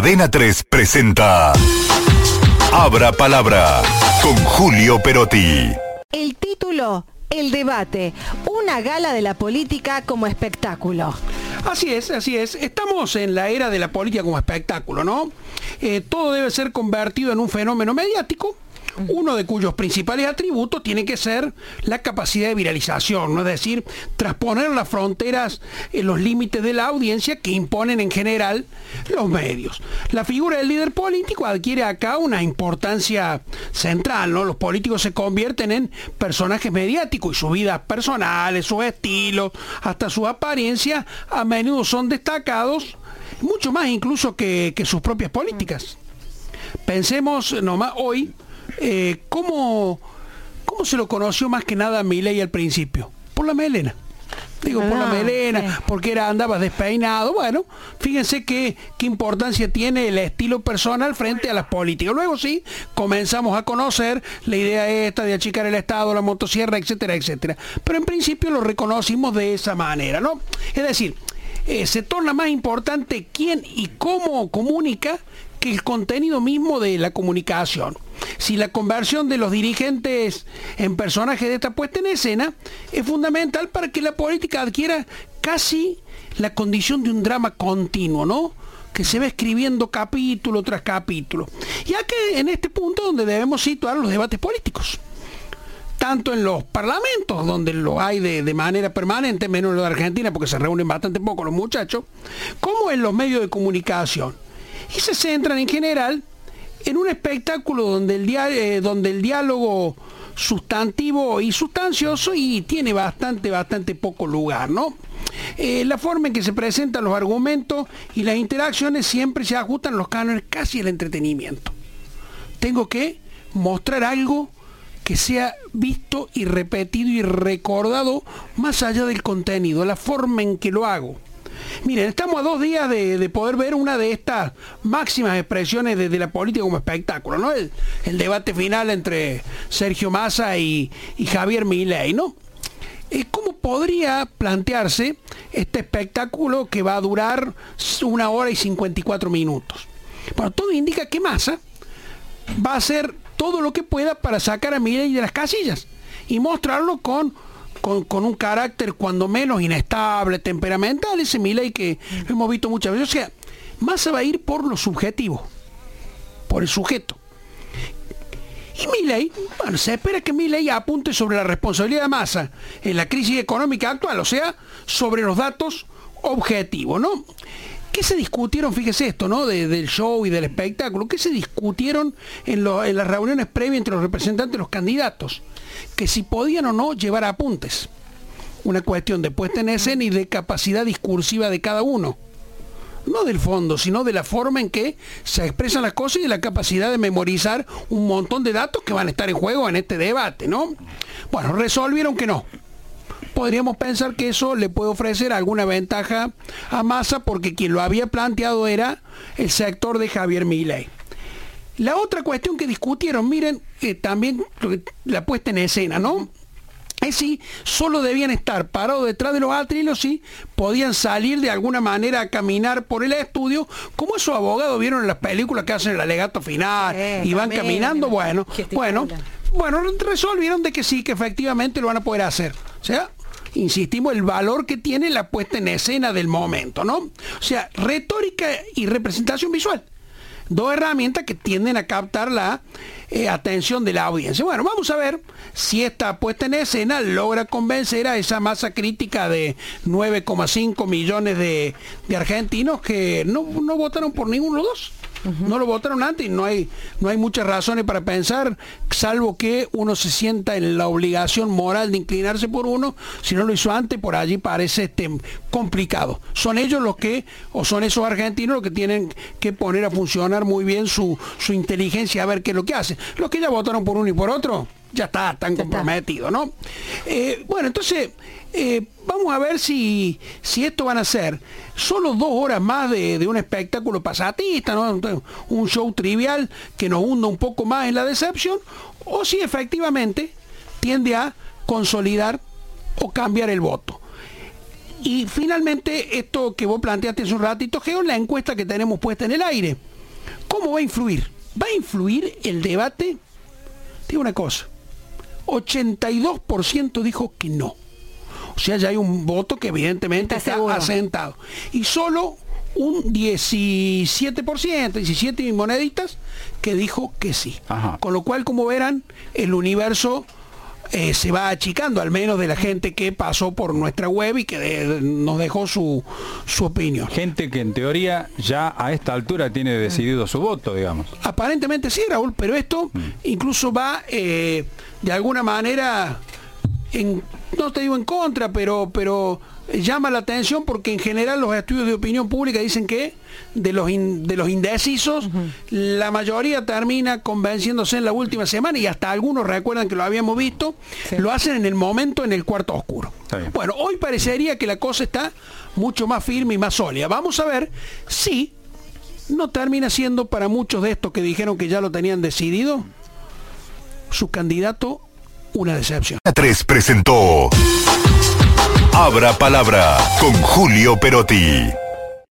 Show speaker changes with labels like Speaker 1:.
Speaker 1: Adena 3 presenta Abra Palabra con Julio Perotti.
Speaker 2: El título, El debate, una gala de la política como espectáculo.
Speaker 3: Así es, así es. Estamos en la era de la política como espectáculo, ¿no? Eh, todo debe ser convertido en un fenómeno mediático uno de cuyos principales atributos tiene que ser la capacidad de viralización, ¿no? es decir, transponer las fronteras en los límites de la audiencia que imponen en general los medios. La figura del líder político adquiere acá una importancia central, ¿no? Los políticos se convierten en personajes mediáticos y sus vidas personales, sus estilos, hasta su apariencia a menudo son destacados, mucho más incluso que, que sus propias políticas. Pensemos nomás hoy eh, ¿cómo, se lo conoció más que nada a Milei al principio? Por la melena. Digo, por la ah, melena, porque era, andaba despeinado. Bueno, fíjense qué, qué importancia tiene el estilo personal frente a las políticas. Luego sí, comenzamos a conocer la idea esta de achicar el Estado, la motosierra, etcétera, etcétera. Pero en principio lo reconocimos de esa manera, ¿no? Es decir, eh, se torna más importante quién y cómo comunica que el contenido mismo de la comunicación. Si la conversión de los dirigentes en personajes de esta puesta en escena es fundamental para que la política adquiera casi la condición de un drama continuo, ¿no? que se va escribiendo capítulo tras capítulo. Ya que en este punto donde debemos situar los debates políticos. Tanto en los parlamentos, donde lo hay de, de manera permanente, menos en lo de Argentina, porque se reúnen bastante poco los muchachos, como en los medios de comunicación y se centran en general en un espectáculo donde el, eh, donde el diálogo sustantivo y sustancioso y tiene bastante, bastante poco lugar, ¿no? Eh, la forma en que se presentan los argumentos y las interacciones siempre se ajustan los cánones casi el entretenimiento. Tengo que mostrar algo que sea visto y repetido y recordado más allá del contenido, la forma en que lo hago. Miren, estamos a dos días de, poder ver una de estas máximas expresiones de, la política como espectáculo, ¿no? El, debate final entre Sergio Massa y, Javier Milei, ¿no? Eh, ¿Cómo podría plantearse este espectáculo que va a durar una hora y 54 minutos? Bueno, todo indica que Massa va a hacer todo lo que pueda para sacar a Milei de las casillas y mostrarlo con con, un carácter cuando menos inestable, temperamental, ese Milei que hemos visto muchas veces. O sea, Massa va a ir por lo subjetivo, por el sujeto. Y Milei, bueno, se espera que Milei apunte sobre la responsabilidad de Massa en la crisis económica actual, o sea, sobre los datos objetivos, ¿no? ¿Qué se discutieron, fíjese esto, ¿no? del show y del espectáculo, ¿qué se discutieron en, las reuniones previas entre los representantes los candidatos? que si podían o no llevar apuntes. Una cuestión de puesta en escena y de capacidad discursiva de cada uno. No del fondo, sino de la forma en que se expresan las cosas y de la capacidad de memorizar un montón de datos que van a estar en juego en este debate, ¿no? Bueno, resolvieron que no. Podríamos pensar que eso le puede ofrecer alguna ventaja a Massa porque quien lo había planteado era el sector de Javier Milei. La otra cuestión que discutieron, miren, eh, también la puesta en escena, ¿no? Es si solo debían estar parados detrás de los atrilos y podían salir de alguna manera a caminar por el estudio, como esos abogados vieron en las películas que hacen el alegato final eh, y van caminando, bueno, bueno, bueno, resolvieron de que sí, que efectivamente lo van a poder hacer. O sea, insistimos, el valor que tiene la puesta en escena del momento, ¿no? O sea, retórica y representación visual dos herramientas que tienden a captar la eh, atención de la audiencia. Bueno, vamos a ver si esta puesta en escena logra convencer a esa masa crítica de 9,5 millones de, argentinos que no, no votaron por ninguno de los dos. No lo votaron antes y no hay, no hay muchas razones para pensar, salvo que uno se sienta en la obligación moral de inclinarse por uno, si no lo hizo antes, por allí parece este, complicado. Son ellos los que, o son esos argentinos los que tienen que poner a funcionar muy bien su, su inteligencia a ver qué es lo que hacen. Los que ya votaron por uno y por otro, ya está, están comprometidos, ¿no? Eh, bueno, entonces, eh, vamos a ver si, si esto van a ser solo dos horas más de, un espectáculo pasatista, ¿no? un show trivial que nos hunda un poco más en la decepción, o si efectivamente tiende a consolidar o cambiar el voto. Y finalmente, esto que vos planteaste hace un ratito, Geo, la encuesta que tenemos puesta en el aire. ¿Cómo va a influir? ¿Va a influir el debate? Digo una cosa. 82% dijo que no. O sea, ya hay un voto que evidentemente
Speaker 2: Está
Speaker 3: está, asentado. Y solo un 17%, 17 y moneditas, que dijo que sí.
Speaker 4: Ajá.
Speaker 3: Con lo cual, como verán, el universo eh, se va achicando, al menos de la gente que pasó por nuestra web y que de- nos dejó su, su opinión.
Speaker 4: Gente que en teoría ya a esta altura tiene decidido su voto, digamos.
Speaker 3: Aparentemente sí, Raúl, pero esto incluso va eh, de alguna manera, en, no te digo en contra, pero, pero llama la atención porque en general los estudios de opinión pública dicen que de los, in- de los indecisos, la mayoría termina convenciéndose en la última semana y hasta algunos recuerdan que lo habíamos visto, lo hacen en el momento en el cuarto oscuro. Bueno, hoy parecería que la cosa está mucho más firme y más sólida. Vamos a ver si no termina siendo para muchos de estos que dijeron que ya lo tenían decidido, su candidato una decepción.
Speaker 1: 3 presentó Abra Palabra con Julio Perotti.